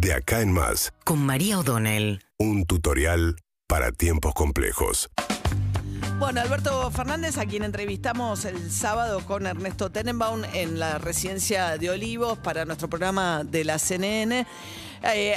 De acá en más, con María O'Donnell. un tutorial para tiempos complejos. Bueno, Alberto Fernández, a quien entrevistamos el sábado con Ernesto Tenenbaum en la residencia de Olivos para nuestro programa de la CNN. eh,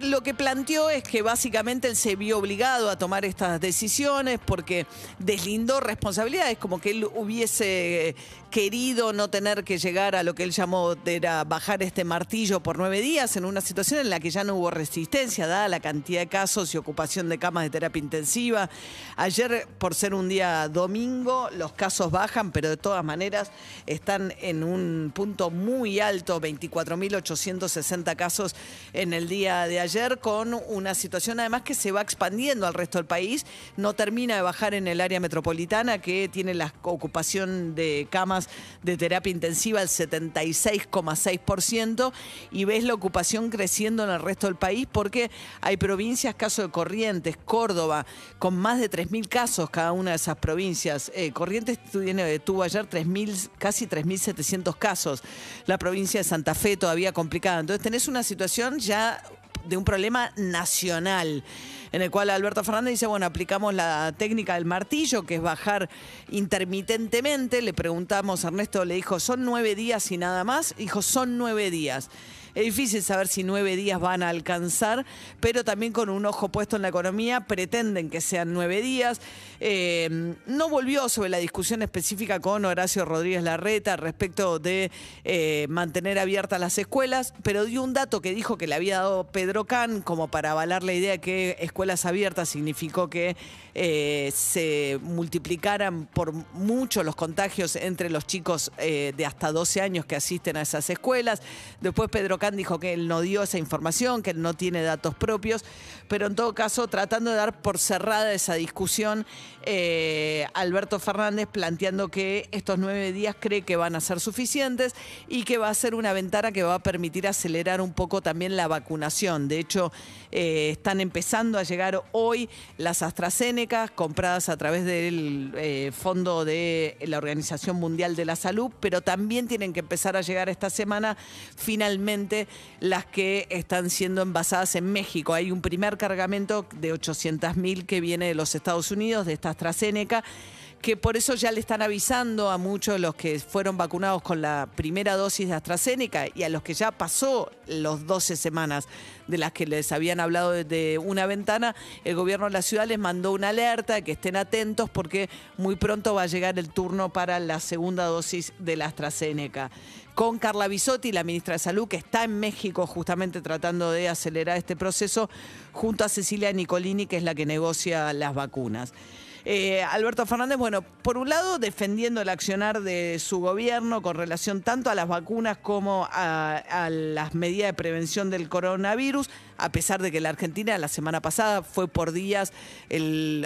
lo que planteó es que básicamente él se vio obligado a tomar estas decisiones porque deslindó responsabilidades, como que él hubiese querido no tener que llegar a lo que él llamó de era bajar este martillo por nueve días en una situación en la que ya no hubo resistencia, dada la cantidad de casos y ocupación de camas de terapia intensiva. Ayer, por ser un día domingo, los casos bajan, pero de todas maneras están en un punto muy alto, 24.860 casos en el día de ayer, con una situación además que se va expandiendo al resto del país. No termina de bajar en el área metropolitana, que tiene la ocupación de camas de terapia intensiva al 76,6%, y ves la ocupación creciendo en el resto del país porque hay provincias, caso de Corrientes, Córdoba, con más de 3.000 casos cada una de esas provincias. Eh, Corrientes tuvo ayer 3.000, casi 3.700 casos. La provincia de Santa Fe todavía complicada. Entonces tenés una situación ya de un problema nacional, en el cual Alberto Fernández dice, bueno, aplicamos la técnica del martillo, que es bajar intermitentemente. Le preguntamos, Ernesto le dijo, ¿son nueve días y nada más? Dijo, son nueve días. Es difícil saber si nueve días van a alcanzar, pero también con un ojo puesto en la economía pretenden que sean nueve días. Eh, no volvió sobre la discusión específica con Horacio Rodríguez Larreta respecto de eh, mantener abiertas las escuelas, pero dio un dato que dijo que le había dado Pedro Can como para avalar la idea de que escuelas abiertas significó que eh, se multiplicaran por mucho los contagios entre los chicos eh, de hasta 12 años que asisten a esas escuelas. Después Pedro Dijo que él no dio esa información, que él no tiene datos propios, pero en todo caso tratando de dar por cerrada esa discusión, eh, Alberto Fernández planteando que estos nueve días cree que van a ser suficientes y que va a ser una ventana que va a permitir acelerar un poco también la vacunación. De hecho, eh, están empezando a llegar hoy las AstraZeneca compradas a través del eh, Fondo de la Organización Mundial de la Salud, pero también tienen que empezar a llegar esta semana finalmente las que están siendo envasadas en México. Hay un primer cargamento de 800.000 que viene de los Estados Unidos, de esta AstraZeneca que por eso ya le están avisando a muchos los que fueron vacunados con la primera dosis de AstraZeneca y a los que ya pasó los 12 semanas de las que les habían hablado de, de una ventana, el gobierno de la ciudad les mandó una alerta de que estén atentos porque muy pronto va a llegar el turno para la segunda dosis de la AstraZeneca. Con Carla Bisotti, la ministra de Salud, que está en México justamente tratando de acelerar este proceso, junto a Cecilia Nicolini, que es la que negocia las vacunas. Eh, Alberto Fernández, bueno, por un lado defendiendo el accionar de su gobierno con relación tanto a las vacunas como a, las medidas de prevención del coronavirus, a pesar de que la Argentina la semana pasada fue por días,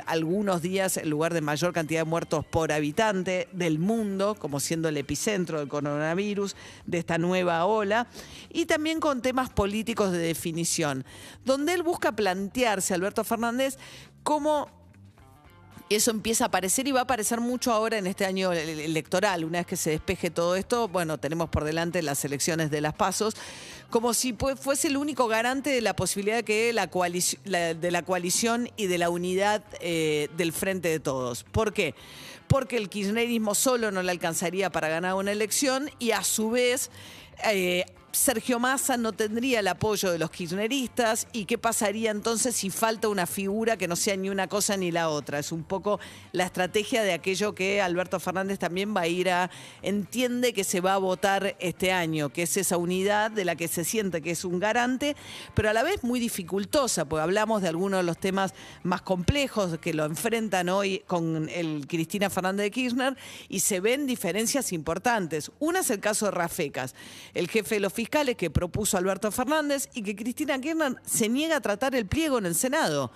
algunos días, el lugar de mayor cantidad de muertos por habitante del mundo, como siendo el epicentro del coronavirus, de esta nueva ola, y también con temas políticos de definición, donde él busca plantearse, Alberto Fernández, cómo eso empieza a aparecer y va a aparecer mucho ahora en este año ele- electoral. Una vez que se despeje todo esto, bueno, tenemos por delante las elecciones de las pasos, como si fuese el único garante de la posibilidad que la la- de la coalición y de la unidad eh, del frente de todos. ¿Por qué? Porque el kirchnerismo solo no le alcanzaría para ganar una elección y a su vez eh, Sergio Massa no tendría el apoyo de los kirchneristas y qué pasaría entonces si falta una figura que no sea ni una cosa ni la otra. Es un poco la estrategia de aquello que Alberto Fernández también va a ir a, entiende que se va a votar este año, que es esa unidad de la que se siente que es un garante, pero a la vez muy dificultosa, porque hablamos de algunos de los temas más complejos que lo enfrentan hoy con el Cristina Fernández de Kirchner y se ven diferencias importantes. Una es el caso de Rafecas, el jefe de los que propuso Alberto Fernández y que Cristina Kirchner se niega a tratar el pliego en el Senado.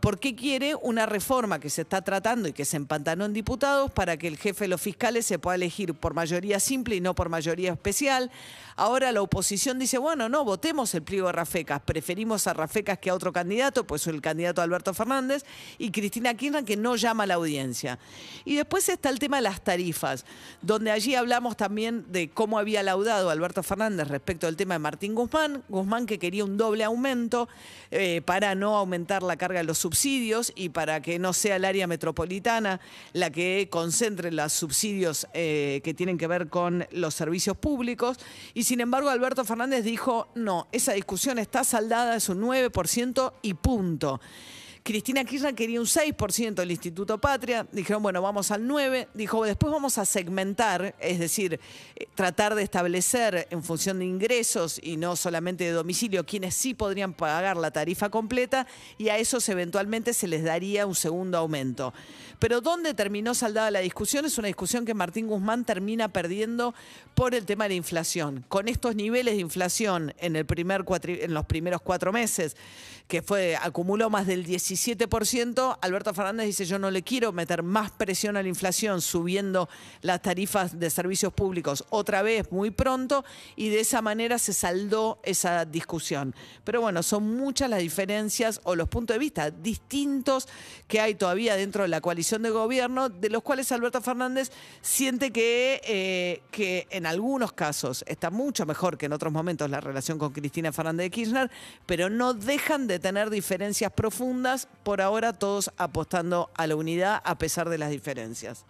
porque quiere una reforma que se está tratando y que se empantanó en diputados para que el jefe de los fiscales se pueda elegir por mayoría simple y no por mayoría especial? Ahora la oposición dice, bueno, no, votemos el pliego de Rafecas. Preferimos a Rafecas que a otro candidato, pues el candidato Alberto Fernández, y Cristina Kirchner que no llama a la audiencia. Y después está el tema de las tarifas, donde allí hablamos también de cómo había laudado Alberto Fernández respecto respecto del tema de Martín Guzmán. Guzmán que quería un doble aumento eh, para no aumentar la carga de los subsidios y para que no sea el área metropolitana la que concentre los subsidios eh, que tienen que ver con los servicios públicos. Y sin embargo, Alberto Fernández dijo, no, esa discusión está saldada, es un 9% y punto. Cristina Kirchner quería un 6% del Instituto Patria, dijeron, bueno, vamos al 9%, dijo, después vamos a segmentar, es decir, eh, tratar de establecer en función de ingresos y no solamente de domicilio, quienes sí podrían pagar la tarifa completa y a esos eventualmente se les daría un segundo aumento. Pero ¿dónde terminó saldada la discusión? Es una discusión que Martín Guzmán termina perdiendo por el tema de la inflación. Con estos niveles de inflación en, el primer en los primeros cuatro meses, que fue acumuló más del 17%, Alberto Fernández dice yo no le quiero meter más presión a la inflación subiendo las tarifas de servicios públicos otra vez muy pronto y de esa manera se saldó esa discusión. Pero bueno, son muchas las diferencias o los puntos de vista distintos que hay todavía dentro de la coalición de gobierno, de los cuales Alberto Fernández siente que, eh, que en algunos casos está mucho mejor que en otros momentos la relación con Cristina Fernández de Kirchner, pero no dejan de tener diferencias profundas, por ahora todos apostando a la unidad a pesar de las diferencias.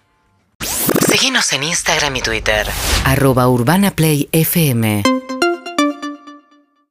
Síguenos en Instagram y Twitter. Arroba Urbana Play FM.